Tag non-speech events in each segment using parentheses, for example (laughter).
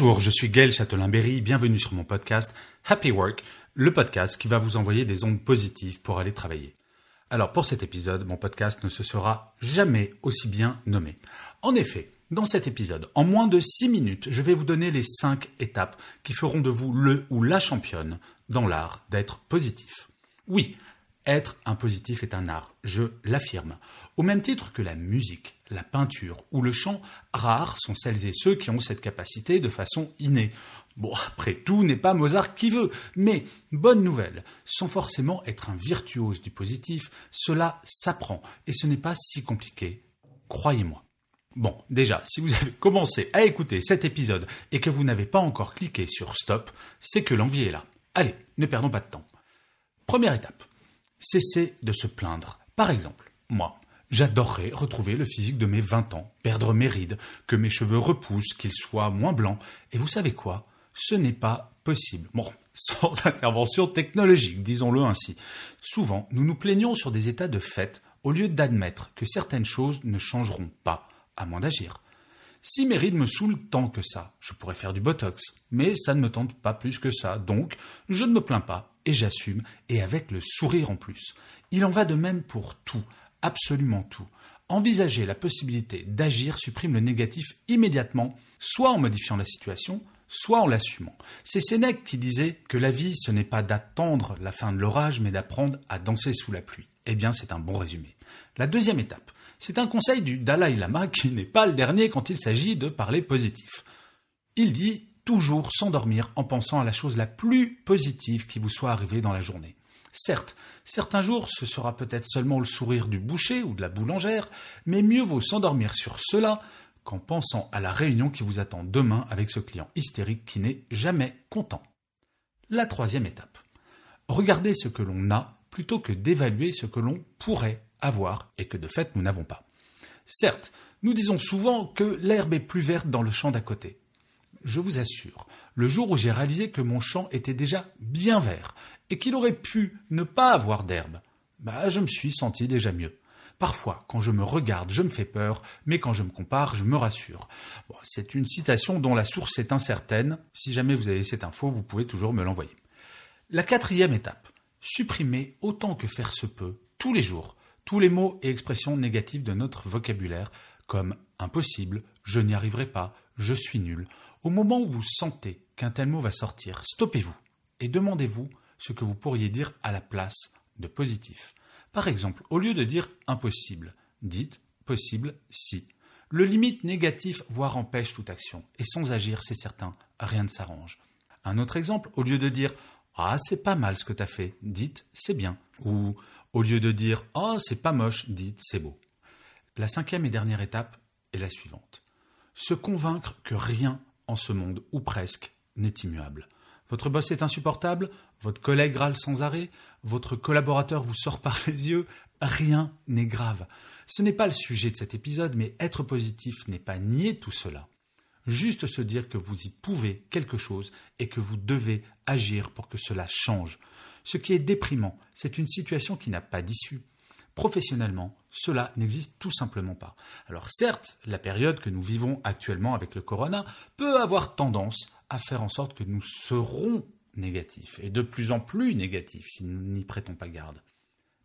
Bonjour, je suis Gaël Châtelain-Berry, bienvenue sur mon podcast Happy Work, le podcast qui va vous envoyer des ondes positives pour aller travailler. Alors pour cet épisode, mon podcast ne se sera jamais aussi bien nommé. En effet, dans cet épisode, en moins de 6 minutes, je vais vous donner les 5 étapes qui feront de vous le ou la championne dans l'art d'être positif. Oui, être un positif est un art, je l'affirme. Au même titre que la musique, la peinture ou le chant, rares sont celles et ceux qui ont cette capacité de façon innée. Bon, après tout n'est pas Mozart qui veut, mais bonne nouvelle, sans forcément être un virtuose du positif, cela s'apprend et ce n'est pas si compliqué, croyez-moi. Bon, déjà, si vous avez commencé à écouter cet épisode et que vous n'avez pas encore cliqué sur stop, c'est que l'envie est là. Allez, ne perdons pas de temps. Première étape, cessez de se plaindre. Par exemple, moi, j'adorerais retrouver le physique de mes 20 ans, perdre mes rides, que mes cheveux repoussent, qu'ils soient moins blancs, et vous savez quoi? Ce n'est pas possible. (laughs) Sans intervention technologique, disons-le ainsi. Souvent, nous nous plaignons sur des états de fait au lieu d'admettre que certaines choses ne changeront pas, à moins d'agir. Si mes rides me saoulent tant que ça, je pourrais faire du botox, mais ça ne me tente pas plus que ça, donc je ne me plains pas et j'assume, et avec le sourire en plus. Il en va de même pour tout, absolument tout. Envisager la possibilité d'agir supprime le négatif immédiatement, soit en modifiant la situation, soit en l'assumant. C'est Sénèque qui disait que la vie, ce n'est pas d'attendre la fin de l'orage, mais d'apprendre à danser sous la pluie. Eh bien, c'est un bon résumé. La deuxième étape, c'est un conseil du Dalai Lama qui n'est pas le dernier quand il s'agit de parler positif. Il dit toujours s'endormir en pensant à la chose la plus positive qui vous soit arrivée dans la journée. Certes, certains jours ce sera peut-être seulement le sourire du boucher ou de la boulangère, mais mieux vaut s'endormir sur cela qu'en pensant à la réunion qui vous attend demain avec ce client hystérique qui n'est jamais content. La troisième étape. Regardez ce que l'on a plutôt que d'évaluer ce que l'on pourrait avoir et que de fait nous n'avons pas. Certes, nous disons souvent que l'herbe est plus verte dans le champ d'à côté. Je vous assure, le jour où j'ai réalisé que mon champ était déjà bien vert et qu'il aurait pu ne pas avoir d'herbe, bah je me suis senti déjà mieux. Parfois, quand je me regarde, je me fais peur, mais quand je me compare, je me rassure. c'est une citation dont la source est incertaine. Si jamais vous avez cette info, vous pouvez toujours me l'envoyer. La quatrième étape. Supprimer autant que faire se peut, tous les jours, tous les mots et expressions négatives de notre vocabulaire, comme impossible, je n'y arriverai pas, je suis nul. Au moment où vous sentez qu'un tel mot va sortir, stoppez-vous et demandez-vous ce que vous pourriez dire à la place de positif. Par exemple, au lieu de dire impossible, dites possible si. Le limite négatif, voire empêche toute action. Et sans agir, c'est certain, rien ne s'arrange. Un autre exemple, au lieu de dire Ah, c'est pas mal ce que t'as fait, dites c'est bien. Ou au lieu de dire Ah, c'est pas moche, dites c'est beau. La cinquième et dernière étape est la suivante. Se convaincre que rien en ce monde, ou presque, n'est immuable. Votre boss est insupportable, votre collègue râle sans arrêt, votre collaborateur vous sort par les yeux, rien n'est grave. Ce n'est pas le sujet de cet épisode, mais être positif n'est pas nier tout cela. Juste se dire que vous y pouvez quelque chose et que vous devez agir pour que cela change. Ce qui est déprimant, c'est une situation qui n'a pas d'issue. Professionnellement, cela n'existe tout simplement pas. Alors certes, la période que nous vivons actuellement avec le corona peut avoir tendance à faire en sorte que nous serons négatifs, et de plus en plus négatifs si nous n'y prêtons pas garde.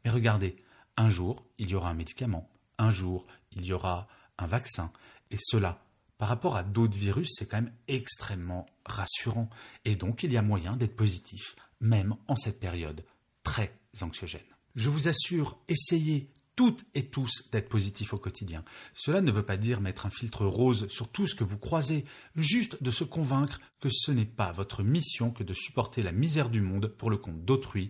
Mais regardez, un jour, il y aura un médicament, un jour, il y aura un vaccin, et cela, par rapport à d'autres virus, c'est quand même extrêmement rassurant, et donc il y a moyen d'être positif, même en cette période très anxiogène. Je vous assure, essayez toutes et tous d'être positifs au quotidien. Cela ne veut pas dire mettre un filtre rose sur tout ce que vous croisez, juste de se convaincre que ce n'est pas votre mission que de supporter la misère du monde pour le compte d'autrui.